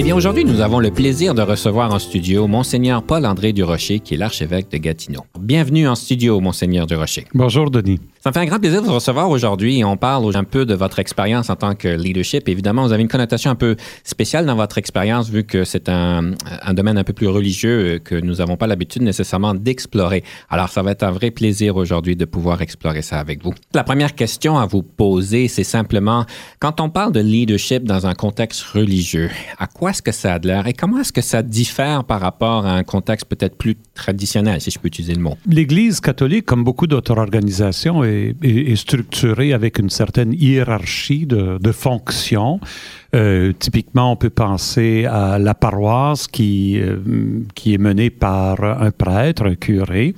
Eh bien, aujourd'hui, nous avons le plaisir de recevoir en studio Monseigneur Paul-André Durocher, qui est l'archevêque de Gatineau. Bienvenue en studio, Monseigneur Durocher. Bonjour, Denis. Ça me fait un grand plaisir de vous recevoir aujourd'hui et on parle un peu de votre expérience en tant que leadership. Évidemment, vous avez une connotation un peu spéciale dans votre expérience vu que c'est un, un, domaine un peu plus religieux que nous n'avons pas l'habitude nécessairement d'explorer. Alors, ça va être un vrai plaisir aujourd'hui de pouvoir explorer ça avec vous. La première question à vous poser, c'est simplement, quand on parle de leadership dans un contexte religieux, à quoi est-ce que ça a de l'air et comment est-ce que ça diffère par rapport à un contexte peut-être plus traditionnel, si je peux utiliser le mot? L'Église catholique, comme beaucoup d'autres organisations, est, structurée avec une certaine hiérarchie de, de fonctions. Euh, typiquement, on peut penser à la paroisse qui, euh, qui est menée par un prêtre, un curé,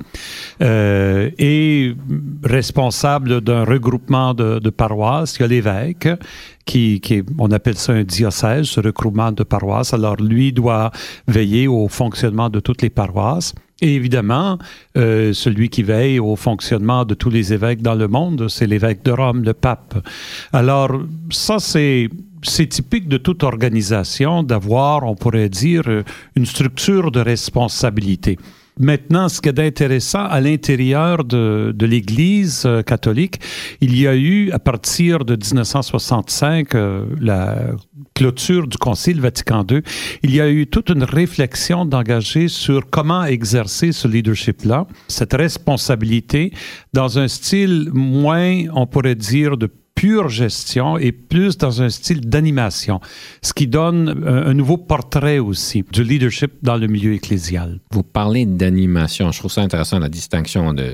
euh, et responsable d'un regroupement de, paroisses, il y a l'évêque, qui, qui on appelle ça un diocèse, ce regroupement de paroisses. Alors, lui doit veiller au fonctionnement de toutes les paroisses. Et évidemment, euh, celui qui veille au fonctionnement de tous les évêques dans le monde, c'est l'évêque de Rome, le pape. Alors, ça, c'est typique de toute organisation d'avoir, on pourrait dire, une structure de responsabilité. Maintenant, ce qui est intéressant, à l'intérieur de, de l'Église catholique, il y a eu, à partir de 1965, euh, la clôture du Concile Vatican II, il y a eu toute une réflexion d'engager sur comment exercer ce leadership-là, cette responsabilité, dans un style moins, on pourrait dire, de pure gestion et plus dans un style d'animation, ce qui donne un, un, nouveau portrait aussi du leadership dans le milieu ecclésial. Vous parlez d'animation, je trouve ça intéressant la distinction de,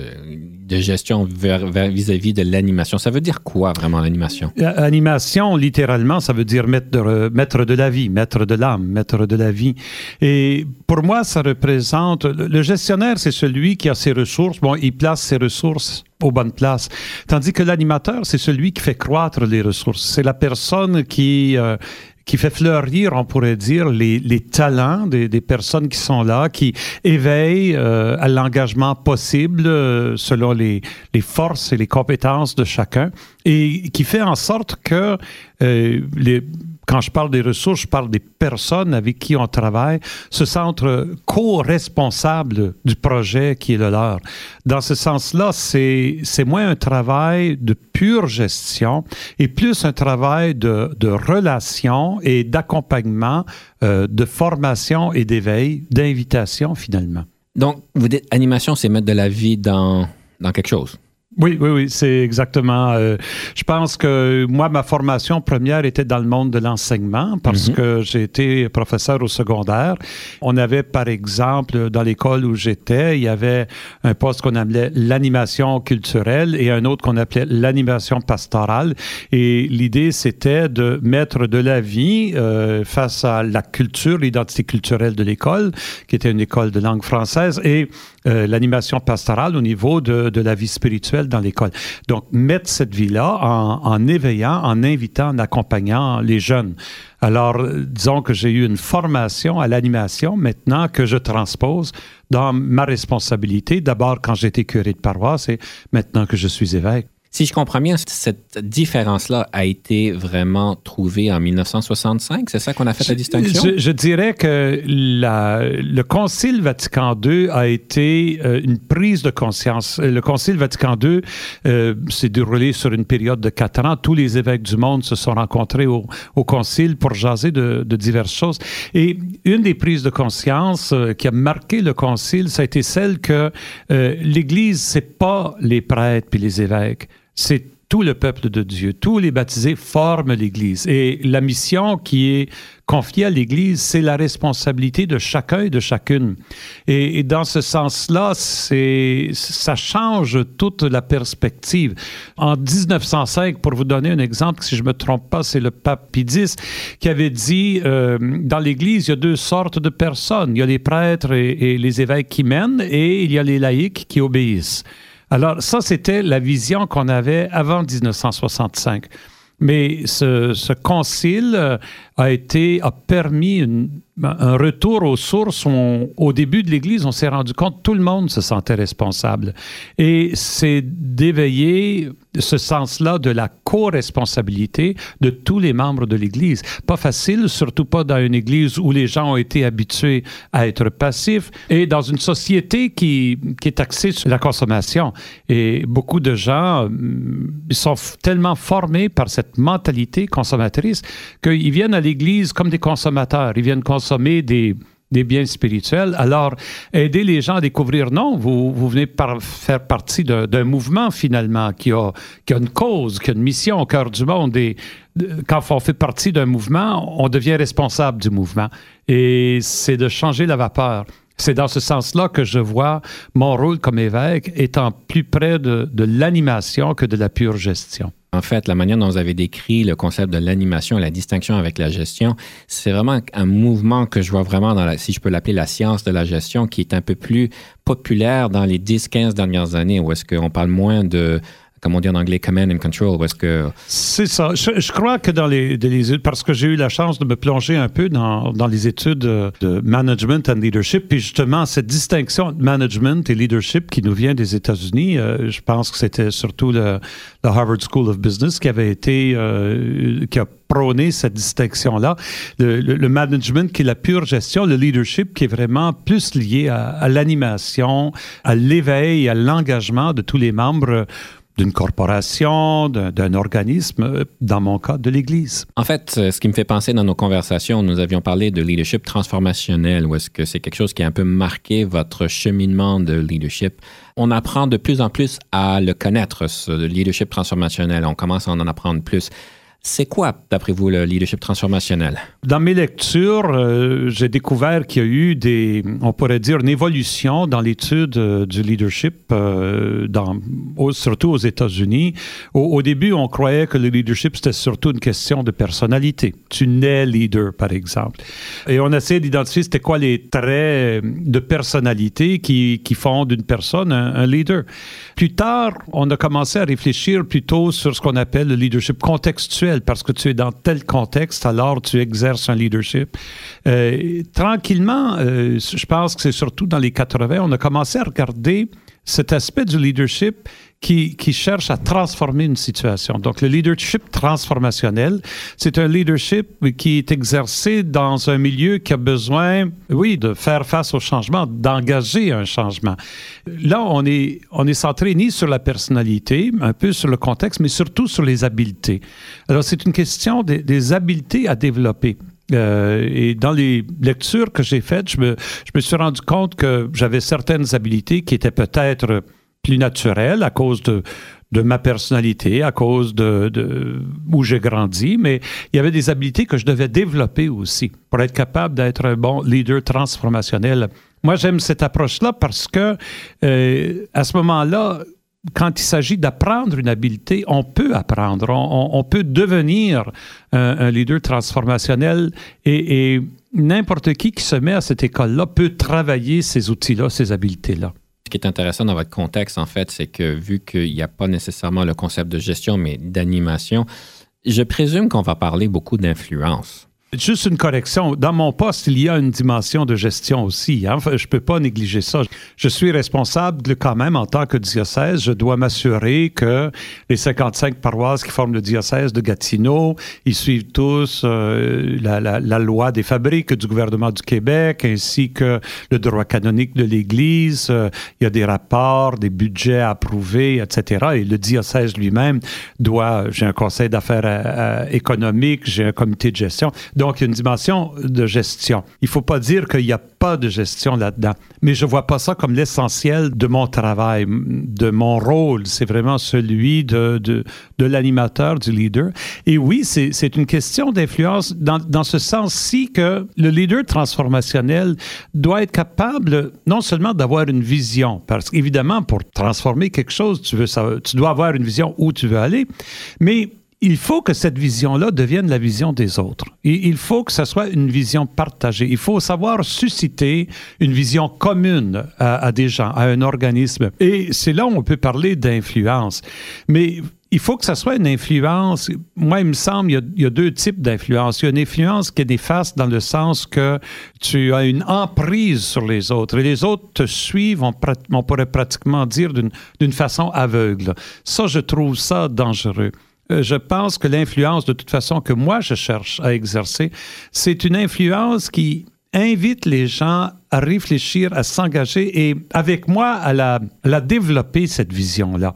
de gestion vis-à-vis -vis de l'animation. Ça veut dire quoi vraiment l'animation? Animation, littéralement, ça veut dire mettre de, mettre de la vie, mettre de l'âme, mettre de la vie. Et pour moi, ça représente, le gestionnaire, c'est celui qui a ses ressources, bon, il place ses ressources aux bonnes places. Tandis que l'animateur, c'est celui qui fait croître les ressources. C'est la personne qui, euh, qui fait fleurir, on pourrait dire, les, les talents des, des, personnes qui sont là, qui éveillent euh, à l'engagement possible euh, selon les, les, forces et les compétences de chacun et qui fait en sorte que euh, les quand je parle des ressources, je parle des personnes avec qui on travaille, se sentent co-responsables du projet qui est le leur. Dans ce sens-là, c'est, c'est moins un travail de pure gestion et plus un travail de, de relation et d'accompagnement, euh, de formation et d'éveil, d'invitation finalement. Donc, vous dites animation, c'est mettre de la vie dans, dans quelque chose. Oui, oui, oui, c'est exactement. Euh, je pense que moi, ma formation première était dans le monde de l'enseignement parce mm -hmm. que j'ai été professeur au secondaire. On avait, par exemple, dans l'école où j'étais, il y avait un poste qu'on appelait l'animation culturelle et un autre qu'on appelait l'animation pastorale. Et l'idée, c'était de mettre de la vie euh, face à la culture, l'identité culturelle de l'école, qui était une école de langue française, et euh, l'animation pastorale au niveau de, de la vie spirituelle dans l'école. Donc, mettre cette vie-là en, en, éveillant, en invitant, en accompagnant les jeunes. Alors, disons que j'ai eu une formation à l'animation maintenant que je transpose dans ma responsabilité, d'abord quand j'étais curé de paroisse et maintenant que je suis évêque. Si je comprends bien, cette différence-là a été vraiment trouvée en 1965. C'est ça qu'on a fait la distinction? Je, je dirais que la, le Concile Vatican II a été euh, une prise de conscience. Le Concile Vatican II euh, s'est déroulé sur une période de quatre ans. Tous les évêques du monde se sont rencontrés au, au Concile pour jaser de, de, diverses choses. Et une des prises de conscience euh, qui a marqué le Concile, ça a été celle que euh, l'Église, c'est pas les prêtres puis les évêques c'est tout le peuple de Dieu, tous les baptisés forment l'Église. Et la mission qui est confiée à l'Église, c'est la responsabilité de chacun et de chacune. Et, dans ce sens-là, ça change toute la perspective. En 1905, pour vous donner un exemple, si je ne me trompe pas, c'est le pape X qui avait dit, euh, dans l'Église, il y a deux sortes de personnes. Il y a les prêtres et les évêques qui mènent et il y a les laïcs qui obéissent. Alors ça, c'était la vision qu'on avait avant 1965. Mais ce, ce concile euh, a été a permis un retour aux sources. au début de l'Église, on s'est rendu compte que tout le monde se sentait responsable. Et c'est d'éveiller ce sens-là de la co-responsabilité de tous les membres de l'Église. Pas facile, surtout pas dans une Église où les gens ont été habitués à être passifs et dans une société qui, qui est axée sur la consommation. Et beaucoup de gens mm, sont tellement formés par cette mentalité consommatrice qu'ils viennent à l'Église comme des consommateurs. Ils viennent consommer des des biens spirituels. Alors, aider les gens à découvrir, non, vous, venez faire partie d'un mouvement finalement qui a, qui a une cause, qui a une mission au cœur du monde. Et quand on fait partie d'un mouvement, on devient responsable du mouvement. Et c'est de changer la vapeur. C'est dans ce sens-là que je vois mon rôle comme évêque étant plus près de, de l'animation que de la pure gestion. En fait, la manière dont vous avez décrit le concept de l'animation et la distinction avec la gestion, c'est vraiment un mouvement que je vois vraiment dans la, si je peux l'appeler la science de la gestion, qui est un peu plus populaire dans les 10-15 dernières années, où est-ce qu'on parle moins de comme on dit en anglais, command and control, est-ce que... C'est ça. Je, crois que dans les, les, parce que j'ai eu la chance de me plonger un peu dans, dans les études de management and leadership, puis justement, cette distinction de management et leadership qui nous vient des États-Unis, euh, je pense que c'était surtout le, le, Harvard School of Business qui avait été, euh, qui a prôné cette distinction-là. Le, le, management qui est la pure gestion, le leadership qui est vraiment plus lié à l'animation, à l'éveil, à l'engagement de tous les membres d'une corporation, d'un organisme, euh, dans mon cas, de l'Église. En fait, euh, ce qui me fait penser dans nos conversations, nous avions parlé de leadership transformationnel, ou est-ce que c'est quelque chose qui a un peu marqué votre cheminement de leadership? On apprend de plus en plus à le connaître, ce leadership transformationnel. On commence à en apprendre plus. C'est quoi, d'après vous, le leadership transformationnel? Dans mes lectures, euh, j'ai découvert qu'il y a eu des, on pourrait dire, une évolution dans l'étude euh, du leadership, euh, surtout aux États-Unis. Au, début, on croyait que le leadership, c'était surtout une question de personnalité. Tu nais leader, par exemple. Et on essaie d'identifier c'était quoi les traits de personnalité qui, font d'une personne un leader. Plus tard, on a commencé à réfléchir plutôt sur ce qu'on appelle le leadership contextuel parce que tu es dans tel contexte, alors tu exerces un leadership. Euh, tranquillement, euh, je pense que c'est surtout dans les 80, on a commencé à regarder cet aspect du leadership qui, cherche à transformer une situation. Donc, le leadership transformationnel, c'est un leadership qui est exercé dans un milieu qui a besoin, oui, de faire face au changement, d'engager un changement. Là, on est, on est centré ni sur la personnalité, un peu sur le contexte, mais surtout sur les habiletés. Alors, c'est une question des, des habiletés à développer. Euh, et dans les lectures que j'ai faites, je me, je me suis rendu compte que j'avais certaines habiletés qui étaient peut-être plus naturelles à cause de, de ma personnalité, à cause de, de où j'ai grandi, mais il y avait des habiletés que je devais développer aussi pour être capable d'être un bon leader transformationnel. Moi, j'aime cette approche-là parce que euh, à ce moment-là, quand il s'agit d'apprendre une habileté, on peut apprendre, on, peut devenir un, leader transformationnel et, n'importe qui qui se met à cette école-là peut travailler ces outils-là, ces habiletés-là. Ce qui est intéressant dans votre contexte, en fait, c'est que vu qu'il n'y a pas nécessairement le concept de gestion, mais d'animation, je présume qu'on va parler beaucoup d'influence. Juste une correction. Dans mon poste, il y a une dimension de gestion aussi. Hein. Je ne peux pas négliger ça. Je suis responsable quand même en tant que diocèse. Je dois m'assurer que les 55 paroisses qui forment le diocèse de Gatineau, ils suivent tous euh, la, loi des fabriques du gouvernement du Québec ainsi que le droit canonique de l'Église. Euh, il y a des rapports, des budgets approuvés, etc. Et le diocèse lui-même doit, j'ai un conseil d'affaires euh, économiques, j'ai un comité de gestion Donc, une dimension de gestion. Il ne faut pas dire qu'il n'y a pas de gestion là-dedans, mais je ne vois pas ça comme l'essentiel de mon travail, de mon rôle. C'est vraiment celui de, de, de l'animateur, du leader. Et oui, c'est une question d'influence dans, dans ce sens-ci que le leader transformationnel doit être capable non seulement d'avoir une vision, parce qu'évidemment, pour transformer quelque chose, tu, veux tu dois avoir une vision où tu veux aller, mais il faut que cette vision-là devienne la vision des autres. Et il faut que ce soit une vision partagée. Il faut savoir susciter une vision commune à, des gens, à un organisme. Et c'est là où on peut parler d'influence. Mais il faut que ce soit une influence. Moi, il me semble, il y a, deux types d'influence. Il y a une influence qui est néfaste dans le sens que tu as une emprise sur les autres et les autres te suivent, on, on pourrait pratiquement dire d'une façon aveugle. Ça, je trouve ça dangereux. Euh, je pense que l'influence, de toute façon, que moi je cherche à exercer, c'est une influence qui invite les gens à réfléchir, à s'engager et avec moi à la, développer, cette vision-là.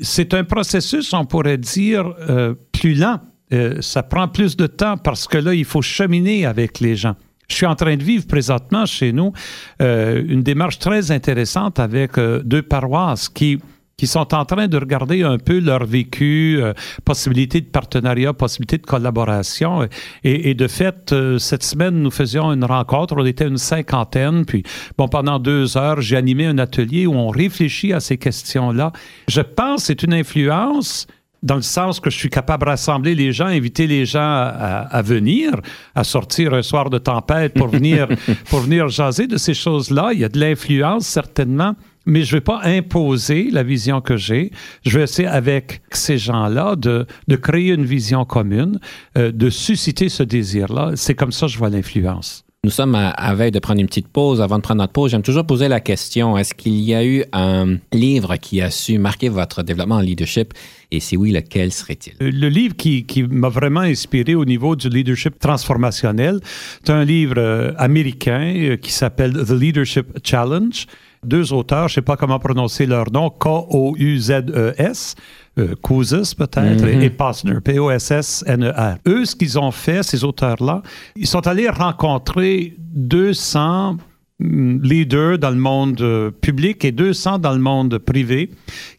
C'est un processus, on pourrait dire, euh, plus lent. Euh, ça prend plus de temps parce que là, il faut cheminer avec les gens. Je suis en train de vivre présentement chez nous une démarche très intéressante avec deux paroisses qui qui sont en train de regarder un peu leur vécu, euh, possibilité de partenariat, possibilité de collaboration. Et, de fait, euh, cette semaine, nous faisions une rencontre, on était une cinquantaine, puis bon, pendant deux heures, j'ai animé un atelier où on réfléchit à ces questions-là. Je pense que c'est une influence dans le sens que je suis capable de rassembler les gens, inviter les gens à, à, venir, à sortir un soir de tempête pour venir, pour venir jaser de ces choses-là. Il y a de l'influence, certainement mais je ne vais pas imposer la vision que j'ai. Je vais essayer avec ces gens-là de, de, créer une vision commune, euh, de susciter ce désir-là. C'est comme ça que je vois l'influence. Nous sommes à, veille de prendre une petite pause. Avant de prendre notre pause, j'aime toujours poser la question, est-ce qu'il y a eu un livre qui a su marquer votre développement en leadership? Et si oui, lequel serait-il? Euh, le livre qui, qui m'a vraiment inspiré au niveau du leadership transformationnel, c'est un livre euh, américain qui s'appelle The Leadership Challenge deux auteurs, je ne sais pas comment prononcer leur nom, K-O-U-Z-E-S, euh, peut-être, et mhm. Posner, P-O-S-S-N-E-R. Eux, ce qu'ils ont fait, ces auteurs-là, ils sont allés rencontrer 200 mm, leaders dans le monde euh, public et 200 dans le monde privé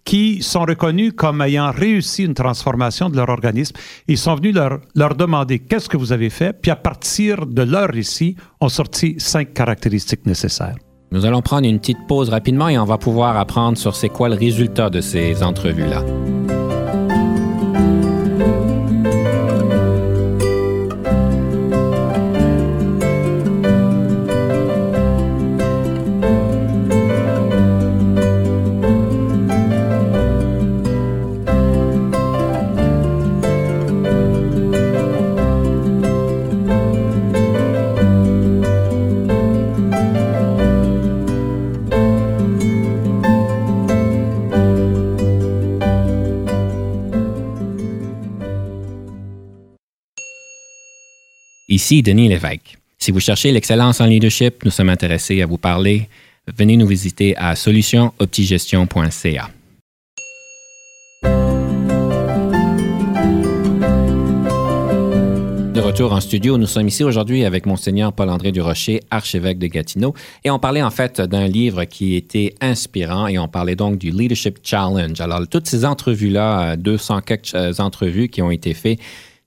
qui sont reconnus comme ayant réussi une transformation de leur organisme. Ils sont venus leur, leur demander qu'est-ce que vous avez fait, puis à partir de leur récit, ont sorti cinq caractéristiques nécessaires. Nous allons prendre une petite pause rapidement et on va pouvoir apprendre sur c'est quoi le résultat de ces entrevues-là. Ici Denis Lévesque. Si vous cherchez l'excellence en leadership, nous sommes intéressés à vous parler. Venez nous visiter à solutionoptigestion.ca. De retour en studio, nous sommes ici aujourd'hui avec Monseigneur Paul-André Durocher, archevêque de Gatineau, et on parlait en fait d'un livre qui était inspirant et on parlait donc du Leadership Challenge. Alors, toutes ces entrevues-là, 200 quelques euh, entrevues qui ont été faites,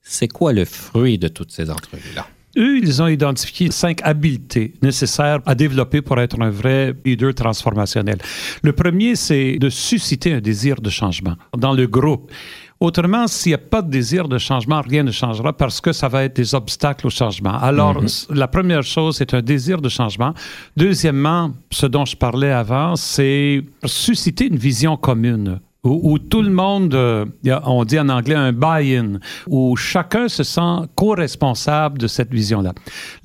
c'est quoi le fruit de toutes ces entrevues-là? Eux, ils ont identifié cinq habiletés nécessaires à développer pour être un vrai leader transformationnel. Le premier, c'est de susciter un désir de changement dans le groupe. Autrement, s'il n'y a pas de désir de changement, rien ne changera parce que ça va être des obstacles au changement. Alors, mm-hmm. la première chose, c'est un désir de changement. Deuxièmement, ce dont je parlais avant, c'est susciter une vision commune où, tout le monde, euh, on dit en anglais un buy-in, où chacun se sent co-responsable de cette vision-là.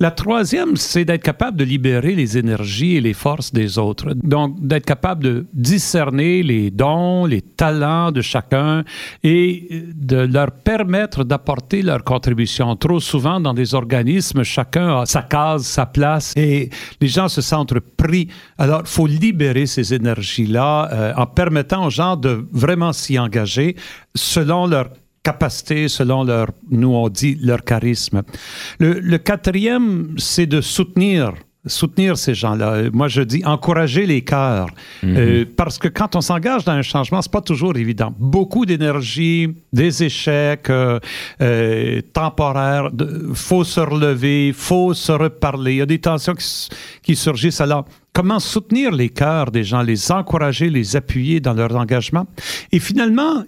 La troisième, c'est d'être capable de libérer les énergies et les forces des autres. Donc, d'être capable de discerner les dons, les talents de chacun et de leur permettre d'apporter leur contribution. Trop souvent, dans des organismes, chacun a sa case, sa place et les gens se sentent pris. Alors, il faut libérer ces énergies-là euh, en permettant aux gens de vraiment s'y engager selon leur capacité, selon leur, nous on dit, leur charisme. Le, le quatrième, c'est de soutenir soutenir ces gens-là. Moi, je dis encourager les cœurs. Mhm. Euh, parce que quand on s'engage dans un changement, c'est pas toujours évident. Beaucoup d'énergie, des échecs euh, euh, temporaires, il faut se relever, faut se reparler. Il y a des tensions qui, qui surgissent. Alors, comment soutenir les cœurs des gens, les encourager, les appuyer dans leur engagement. Et finalement,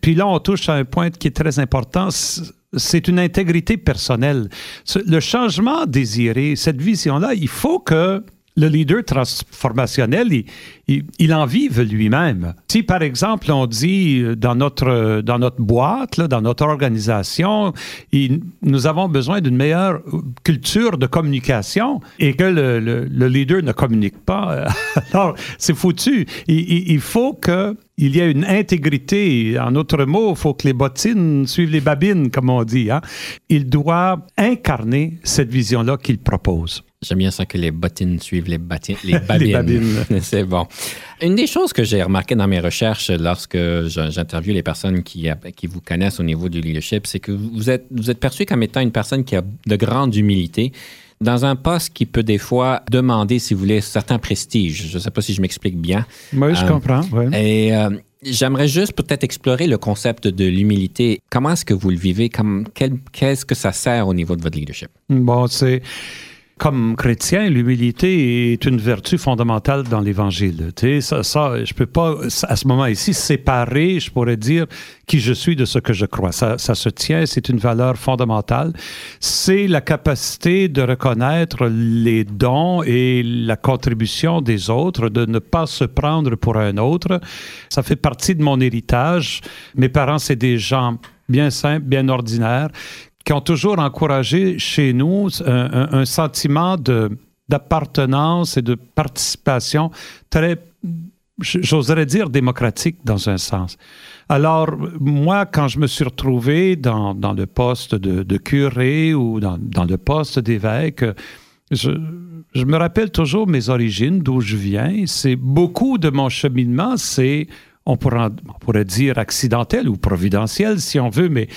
puis là, on touche à un point qui est très important, c'est une intégrité personnelle. Le changement désiré, cette vision-là, il faut que le leader transformationnel, il, en vive lui-même. Si, par exemple, on dit euh, dans notre, dans notre boîte, dans notre organisation, nous avons besoin d'une meilleure culture de communication et que le, leader ne communique pas, alors c'est foutu. Il, faut que il y a une intégrité. En autre mot, il faut que les bottines suivent les babines, comme on dit. Hein. Il doit incarner cette vision-là qu'il propose. J'aime bien ça que les bottines suivent les, les babines. C'est bon. Une des choses que j'ai remarqué dans mes recherches lorsque j'interviewe les personnes qui, qui vous connaissent au niveau du leadership, c'est que vous êtes, vous êtes perçu comme étant une personne qui a de grande humilité dans un poste qui peut des fois demander, si vous voulez, certain prestige. Je ne sais pas si je m'explique bien. Oui, je euh, comprends. Et euh, j'aimerais juste peut-être explorer le concept de l'humilité. Comment est-ce que vous le vivez? Qu'est-ce que ça sert au niveau de votre leadership? Bon, c'est comme chrétien, l'humilité est une vertu fondamentale dans l'Évangile. Tu ça, ça, je peux pas, à ce moment ici, séparer, je pourrais dire, qui je suis de ce que je crois. Ça, ça se tient, c'est une valeur fondamentale. C'est la capacité de reconnaître les dons et la contribution des autres, de ne pas se prendre pour un autre. Ça fait partie de mon héritage. Mes parents, c'est des gens bien simples, bien ordinaires, qui ont toujours encouragé chez nous un, sentiment d'appartenance et de participation très, j'oserais dire, démocratique dans un sens. Alors, moi, quand je me suis retrouvé dans, le poste de, curé ou dans, le poste d'évêque, je, me rappelle toujours mes origines, d'où je viens. C'est beaucoup de mon cheminement, c'est, on on pourrait dire accidentel ou providentiel si on veut, mais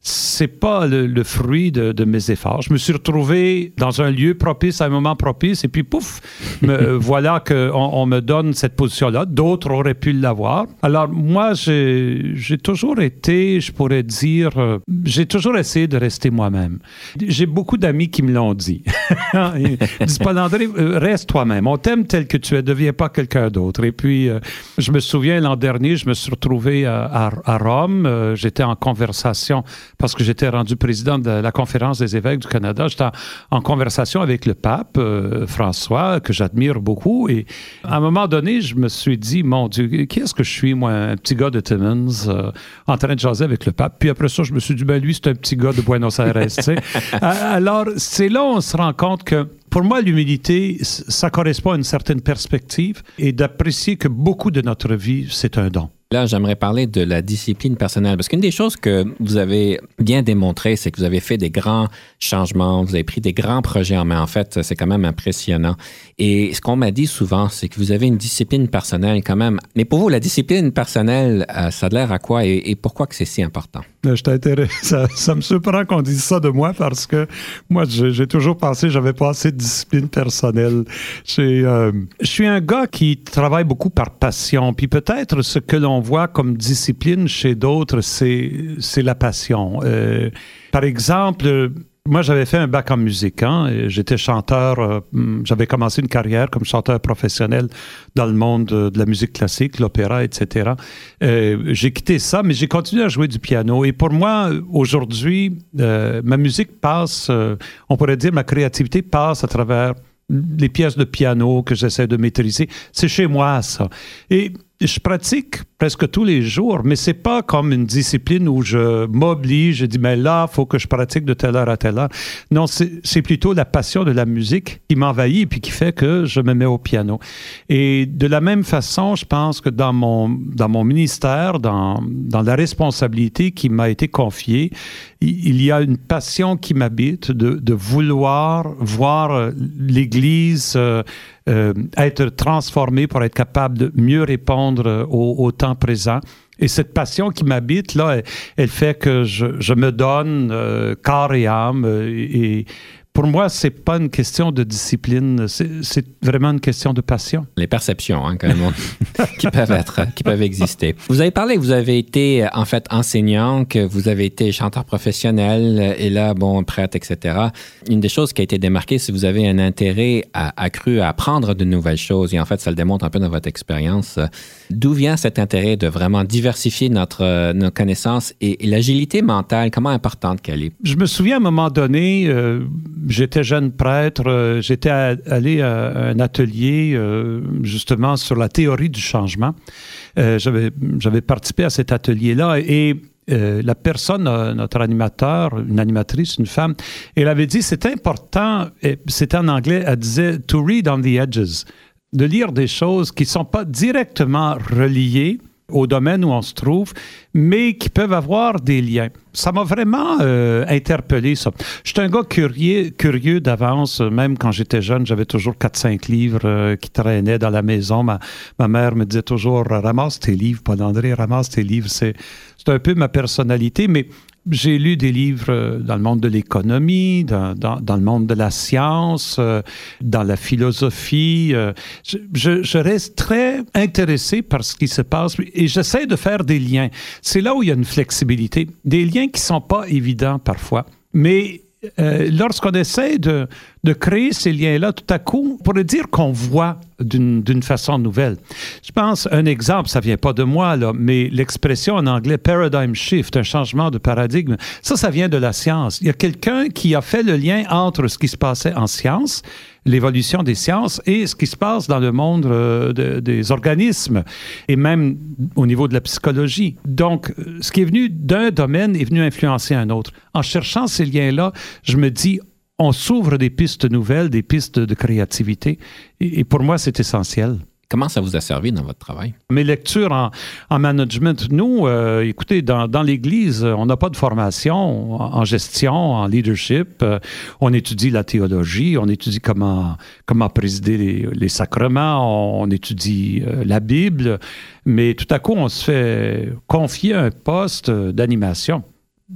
c'est pas le, fruit de, mes efforts. Je me suis retrouvé dans un lieu propice, à un moment propice, et puis pouf, me, voilà qu'on on me donne cette position-là. D'autres auraient pu l'avoir. Alors moi, j'ai toujours été, je pourrais dire, euh, j'ai toujours essayé de rester moi-même. J'ai beaucoup d'amis qui me l'ont dit. Ils disent pas André, euh, reste toi-même. On t'aime tel que tu es, deviens pas quelqu'un d'autre. Et puis, euh, je me souviens l'an dernier, je me suis retrouvé à, à Rome. J'étais en conversation parce que j'étais rendu président de la Conférence des évêques du Canada. J'étais en, conversation avec le pape euh, François, que j'admire beaucoup. Et à un moment donné, je me suis dit, mon Dieu, qui est-ce que je suis, moi, un petit gars de Timmins, euh, en train de jaser avec le pape? Puis après ça, je me suis dit, ben lui, c'est un petit gars de Buenos Aires. Alors, c'est là où on se rend compte que pour moi, l'humilité, ça correspond à une certaine perspective et d'apprécier que beaucoup de notre vie, c'est un don. Là, j'aimerais parler de la discipline personnelle, parce qu'une des choses que vous avez bien démontré, c'est que vous avez fait des grands changements, vous avez pris des grands projets en main. En fait, c'est quand même impressionnant. Et ce qu'on m'a dit souvent, c'est que vous avez une discipline personnelle quand même. Mais pour vous, la discipline personnelle, euh, ça a l'air à quoi et, pourquoi que c'est si important? Euh, je ça, ça me surprend qu'on dise ça de moi parce que moi, j'ai toujours pensé j'avais pas assez de discipline personnelle. Euh, je suis un gars qui travaille beaucoup par passion. Puis peut-être ce que l'on voit comme discipline chez d'autres, c'est la passion. Euh, par exemple, moi, j'avais fait un bac en musique. Hein, J'étais chanteur. Euh, j'avais commencé une carrière comme chanteur professionnel dans le monde de, la musique classique, l'opéra, etc. Euh, j'ai quitté ça, mais j'ai continué à jouer du piano. Et pour moi, aujourd'hui, ma musique passe, on pourrait dire, ma créativité passe à travers les pièces de piano que j'essaie de maîtriser. C'est chez moi, ça. Et je pratique presque tous les jours, mais c'est pas comme une discipline où je m'oblige, je dis, mais là, faut que je pratique de telle heure à telle heure. Non, c'est plutôt la passion de la musique qui m'envahit et puis qui fait que je me mets au piano. Et de la même façon, je pense que dans mon, dans mon ministère, dans, dans la responsabilité qui m'a été confiée, il y a une passion qui m'habite de, de, vouloir voir l'Église euh, euh, être transformé pour être capable de mieux répondre au, au temps présent. Et cette passion qui m'habite, là, elle, fait que je, me donne euh, corps et âme et, et pour moi, c'est pas une question de discipline, c'est vraiment une question de passion. Les perceptions, hein, quand même, qui peuvent être, qui peuvent exister. Vous avez parlé que vous avez été en fait enseignant, que vous avez été chanteur professionnel et là, bon, prêtre, etc. Une des choses qui a été démarquée, c'est que vous avez un intérêt accru à apprendre de nouvelles choses et en fait, ça le démontre un peu dans votre expérience. D'où vient cet intérêt de vraiment diversifier notre, nos connaissances et, l'agilité mentale, comment importante qu'elle est? Je me souviens à un moment donné, euh, j'étais jeune prêtre, euh, j'étais allé à un atelier euh, justement sur la théorie du changement. Euh, J'avais participé à cet atelier-là et euh, la personne, notre animateur, une animatrice, une femme, elle avait dit c'est important, c'était en anglais, elle disait to read on the edges, de lire des choses qui ne sont pas directement reliées au domaine où on se trouve, mais qui peuvent avoir des liens. Ça m'a vraiment euh, interpellé, ça. J'étais un gars curieux, d'avance. Même quand j'étais jeune, j'avais toujours 4-5 livres euh, qui traînaient dans la maison. Ma, ma mère me disait toujours « Ramasse tes livres, Paul André, ramasse tes livres. » C'est un peu ma personnalité, mais j'ai lu des livres dans le monde de l'économie, dans, dans, le monde de la science, euh, dans la philosophie. Euh, je, je, reste très intéressé par ce qui se passe et j'essaie de faire des liens. C'est là où il y a une flexibilité, des liens qui sont pas évidents parfois, mais euh, lorsqu'on essaie de, de, créer ces liens-là, tout à coup, on pourrait dire qu'on voit d'une façon nouvelle. Je pense, un exemple, ça vient pas de moi, là, mais l'expression en anglais paradigm shift, un changement de paradigme, ça, ça vient de la science. Il y a quelqu'un qui a fait le lien entre ce qui se passait en science l'évolution des sciences et ce qui se passe dans le monde euh, de, des organismes et même au niveau de la psychologie. Donc, ce qui est venu d'un domaine est venu influencer un autre. En cherchant ces liens-là, je me dis, on s'ouvre des pistes nouvelles, des pistes de créativité. Et pour moi, c'est essentiel. Comment ça vous a servi dans votre travail? Mes lectures en, en management, nous, euh, écoutez, dans, l'Église, on n'a pas de formation en, gestion, en leadership. Euh, on étudie la théologie, on étudie comment, comment présider les, sacrements, on, on étudie euh, la Bible, mais tout à coup, on se fait confier un poste d'animation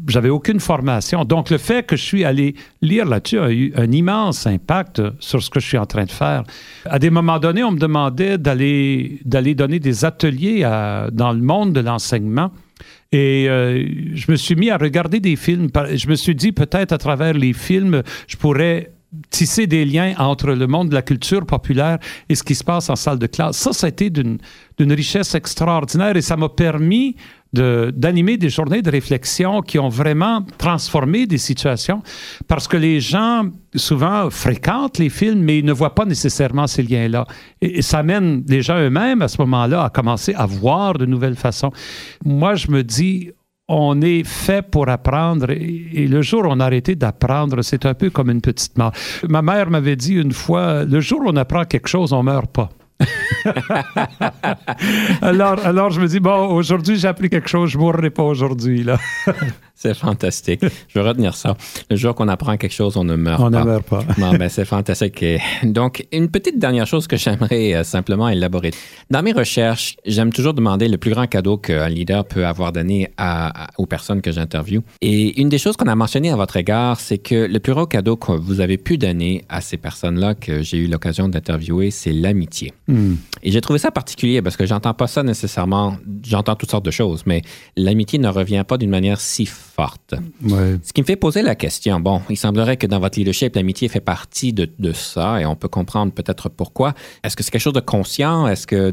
j'avais aucune formation. Donc, le fait que je suis allé lire là-dessus a eu un immense impact sur ce que je suis en train de faire. À des moments donnés, on me demandait d'aller, donner des ateliers dans le monde de l'enseignement. Et euh, je me suis mis à regarder des films. Je me suis dit, peut-être à travers les films, je pourrais tisser des liens entre le monde de la culture populaire et ce qui se passe en salle de classe. Ça, ça a été d'une richesse extraordinaire et ça m'a permis d'animer de, des journées de réflexion qui ont vraiment transformé des situations parce que les gens souvent fréquentent les films mais ils ne voient pas nécessairement ces liens-là. Et, ça amène les gens eux-mêmes à ce moment-là à commencer à voir de nouvelles façons. Moi, je me dis, on est fait pour apprendre et, et le jour où on a arrêté d'apprendre, c'est un peu comme une petite mort. Ma mère m'avait dit une fois, le jour où on apprend quelque chose, on meurt pas. alors, alors, je me dis, bon, aujourd'hui, j'ai appris quelque chose, je mourrai pas aujourd'hui. c'est fantastique. Je vais retenir ça. Le jour qu'on apprend quelque chose, on ne meurt on pas. On ne meurt pas. ben, c'est fantastique. Donc, une petite dernière chose que j'aimerais euh, simplement élaborer. Dans mes recherches, j'aime toujours demander le plus grand cadeau qu'un leader peut avoir donné à, à, aux personnes que j'interviewe. Et une des choses qu'on a mentionné à votre égard, c'est que le plus grand cadeau que vous avez pu donner à ces personnes-là que j'ai eu l'occasion d'interviewer, c'est l'amitié. Mm. Et j'ai trouvé ça particulier parce que j'entends pas ça nécessairement. J'entends toutes sortes de choses, mais l'amitié ne revient pas d'une manière si forte. Ouais. Ce qui me fait poser la question, bon, il semblerait que dans votre leadership, l'amitié fait partie de, de, ça et on peut comprendre peut-être pourquoi. Est-ce que c'est quelque chose de conscient? Est-ce que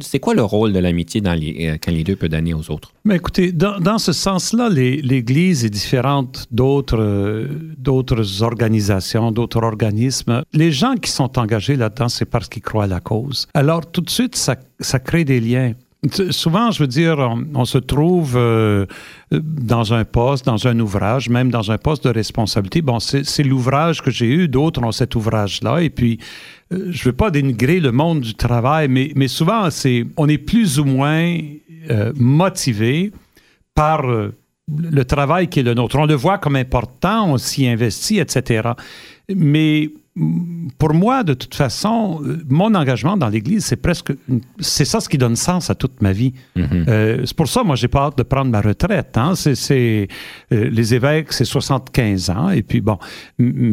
c'est quoi le rôle de l'amitié qu'un leader peut donner aux autres? Mais écoutez, dans, dans ce sens-là, l'Église est différente d'autres euh, d'autres organisations, d'autres organismes. Les gens qui sont engagés là-dedans, c'est parce qu'ils croient à la cause. Alors, tout de suite, ça, ça crée des liens. Souvent, je veux dire, on, se trouve euh, dans un poste, dans un ouvrage, même dans un poste de responsabilité. Bon, c'est l'ouvrage que j'ai eu, d'autres ont cet ouvrage-là. Et puis, euh, je ne veux pas dénigrer le monde du travail, mais, souvent, c'est on est plus ou moins euh, motivé par le travail qui est le nôtre. On le voit comme important, on s'y investit, etc. Mais pour moi, de toute façon, mon engagement dans l'Église, c'est presque, c'est ça ce qui donne sens à toute ma vie. Mhm. Euh, c'est pour ça, moi, j'ai pas hâte de prendre ma retraite. Hein. C'est, euh, les évêques, c'est 75 ans, et puis bon,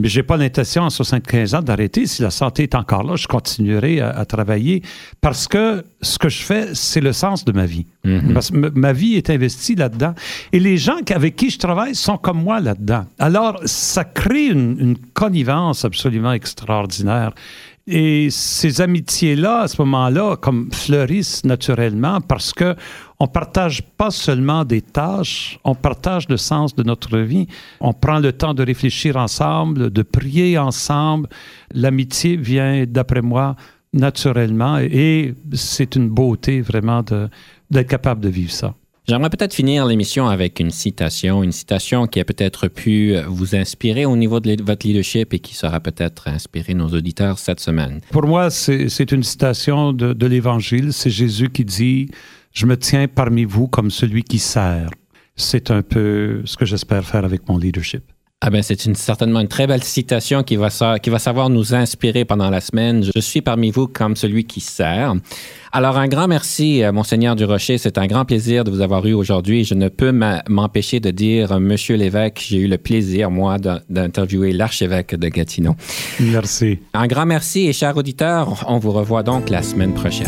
j'ai pas l'intention à 75 ans d'arrêter. Si la santé est encore là, je continuerai à, à travailler parce que ce que je fais, c'est le sens de ma vie. Mhm. Parce que ma vie est investie là-dedans. Et les gens avec qui je travaille sont comme moi là-dedans. Alors, ça crée une, une connivence absolument extraordinaire. Et ces amitiés-là, à ce moment-là, comme fleurissent naturellement parce que on partage pas seulement des tâches, on partage le sens de notre vie. On prend le temps de réfléchir ensemble, de prier ensemble. L'amitié vient, d'après moi, naturellement et c'est une beauté vraiment de- d'être capable de vivre ça. J'aimerais peut-être finir l'émission avec une citation, une citation qui a peut-être pu vous inspirer au niveau de votre leadership et qui sera peut-être inspirer nos auditeurs cette semaine. Pour moi, c'est c'est une citation de, de l'Évangile. C'est Jésus qui dit Je me tiens parmi vous comme celui qui sert. C'est un peu ce que j'espère faire avec mon leadership. Ah ben, c'est une, certainement une très belle citation qui va, sa- qui va savoir nous inspirer pendant la semaine. Je suis parmi vous comme celui qui sert. Alors, un grand merci, euh, Monseigneur Durocher. C'est un grand plaisir de vous avoir eu aujourd'hui. Je ne peux m'empêcher de dire, Monsieur l'évêque, j'ai eu le plaisir, moi, d'interviewer l'archevêque de Gatineau. Merci. Un grand merci et chers auditeurs, on vous revoit donc la semaine prochaine.